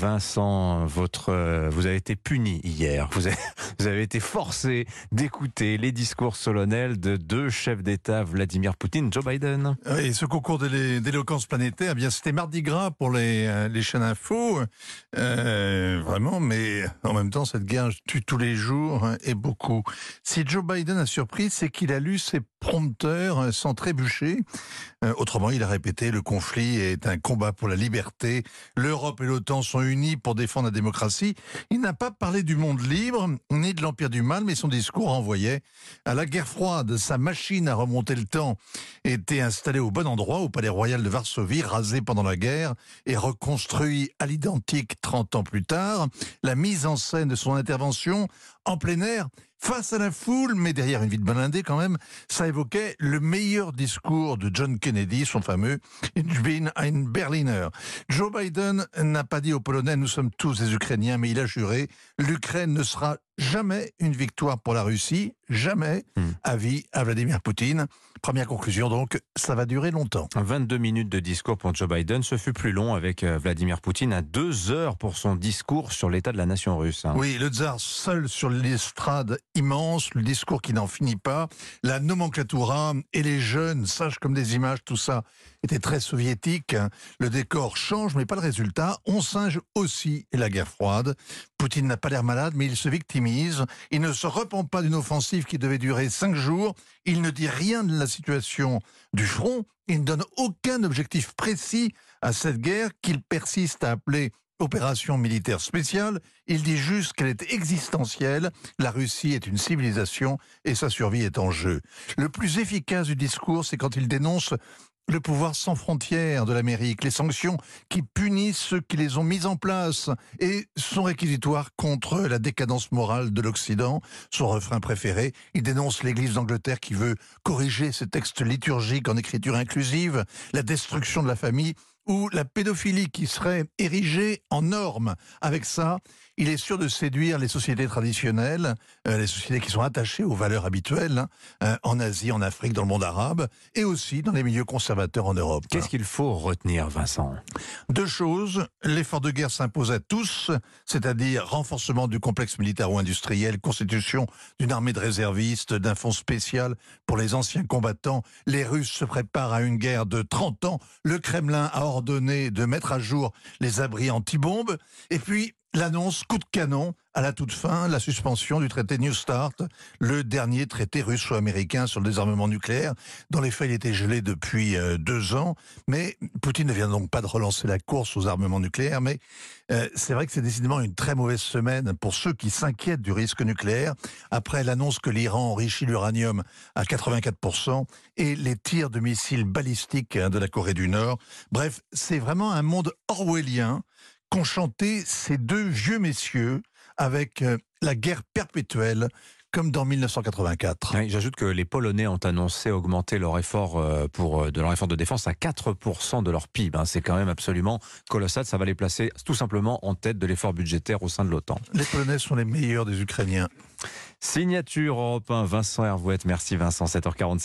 Vincent, votre, euh, vous avez été puni hier. Vous avez, été forcé d'écouter les discours solennels de deux chefs d'État, Vladimir Poutine, Joe Biden. Oui, ce concours d'éloquence planétaire, eh bien, c'était mardi gras pour les, euh, chaînes info. Euh, vraiment, mais en même temps, cette guerre tue tous les jours hein, et beaucoup. Si Joe Biden a surpris, c'est qu'il a lu ses prompteurs euh, sans trébucher. Euh, autrement, il a répété le conflit est un combat pour la liberté. L'Europe et l'OTAN sont unis pour défendre la démocratie. Il n'a pas parlé du monde libre ni de l'empire du mal, mais son discours renvoyait à la guerre froide. Sa machine à remonter le temps était installé au bon endroit, au palais royal de Varsovie, rasé pendant la guerre et reconstruit à l'identique 30 ans plus tard. La mise en scène de son intervention en plein air, face à la foule, mais derrière une vie de quand même, ça évoquait le meilleur discours de John Kennedy, son fameux Ich bin ein Berliner. Joe Biden n'a pas dit aux Polonais nous sommes tous des Ukrainiens, mais il a juré l'Ukraine ne sera jamais une victoire pour la Russie, jamais, Hmm. avis à Vladimir Poutine. Première conclusion donc, ça va durer longtemps. 22 minutes de discours pour Joe Biden. Ce fut plus long avec euh, Vladimir Poutine à deux heures pour son discours sur l'état de la nation russe. hein. Oui, le tsar seul sur l'estrade immense, le discours qui n'en finit pas, la nomenclatura et les jeunes, sages comme des images, tout ça était très soviétique. Le décor change, mais pas le résultat. On singe aussi la guerre froide. Poutine n'a pas l'air malade, mais il se victimise. Il ne se repent pas d'une offensive qui devait durer cinq jours. Il ne dit rien de la situation du front. Il ne donne aucun objectif précis à cette guerre qu'il persiste à appeler opération militaire spéciale. Il dit juste qu'elle est existentielle. La Russie est une civilisation et sa survie est en jeu. Le plus efficace du discours, c'est quand il dénonce le pouvoir sans frontières de l'Amérique, les sanctions qui punissent ceux qui les ont mises en place et sont réquisitoires contre la décadence morale de l'Occident. Son refrain préféré, il dénonce l'Église d'Angleterre qui veut corriger ses textes liturgiques en écriture inclusive, la destruction de la famille ou la pédophilie qui serait érigée en norme. Avec ça, il est sûr de séduire les sociétés traditionnelles, euh, les sociétés qui sont attachées aux valeurs habituelles, hein, euh, en Asie, en Afrique, dans le monde arabe, et aussi dans les milieux conservateurs en Europe. Qu'est-ce qu'il faut retenir, Vincent? Deux choses. L'effort de guerre s'impose à tous, c'est-à-dire renforcement du complexe militaro-industriel, constitution d'une armée de réservistes, d'un fonds spécial pour les anciens combattants. Les Russes se préparent à une guerre de 30 ans. Le Kremlin a ordonné de mettre à jour les abris anti-bombes. Et puis, l'annonce coup de canon à la toute fin, la suspension du traité New Start, le dernier traité russo-américain sur le désarmement nucléaire. Dans les faits, il était gelé depuis euh, deux ans, mais Poutine ne vient donc pas de relancer la course aux armements nucléaires, mais euh, c'est vrai que c'est décidément une très mauvaise semaine pour ceux qui s'inquiètent du risque nucléaire, après l'annonce que l'Iran enrichit l'uranium à 84% et les tirs de missiles balistiques hein, de la Corée du Nord. Bref, c'est vraiment un monde orwellien qu'ont chanté ces deux vieux messieurs avec euh, la guerre perpétuelle, comme dans 1984. Oui, J'ajoute que les Polonais ont annoncé augmenter leur effort euh, pour euh, de leur effort de défense à 4% de leur PIB. hein. C'est quand même absolument colossal. Ça va les placer tout simplement en tête de l'effort budgétaire au sein de l'OTAN. Les Polonais sont les meilleurs des Ukrainiens. Signature Europe 1, Vincent Hervouette. Merci Vincent, 7h46.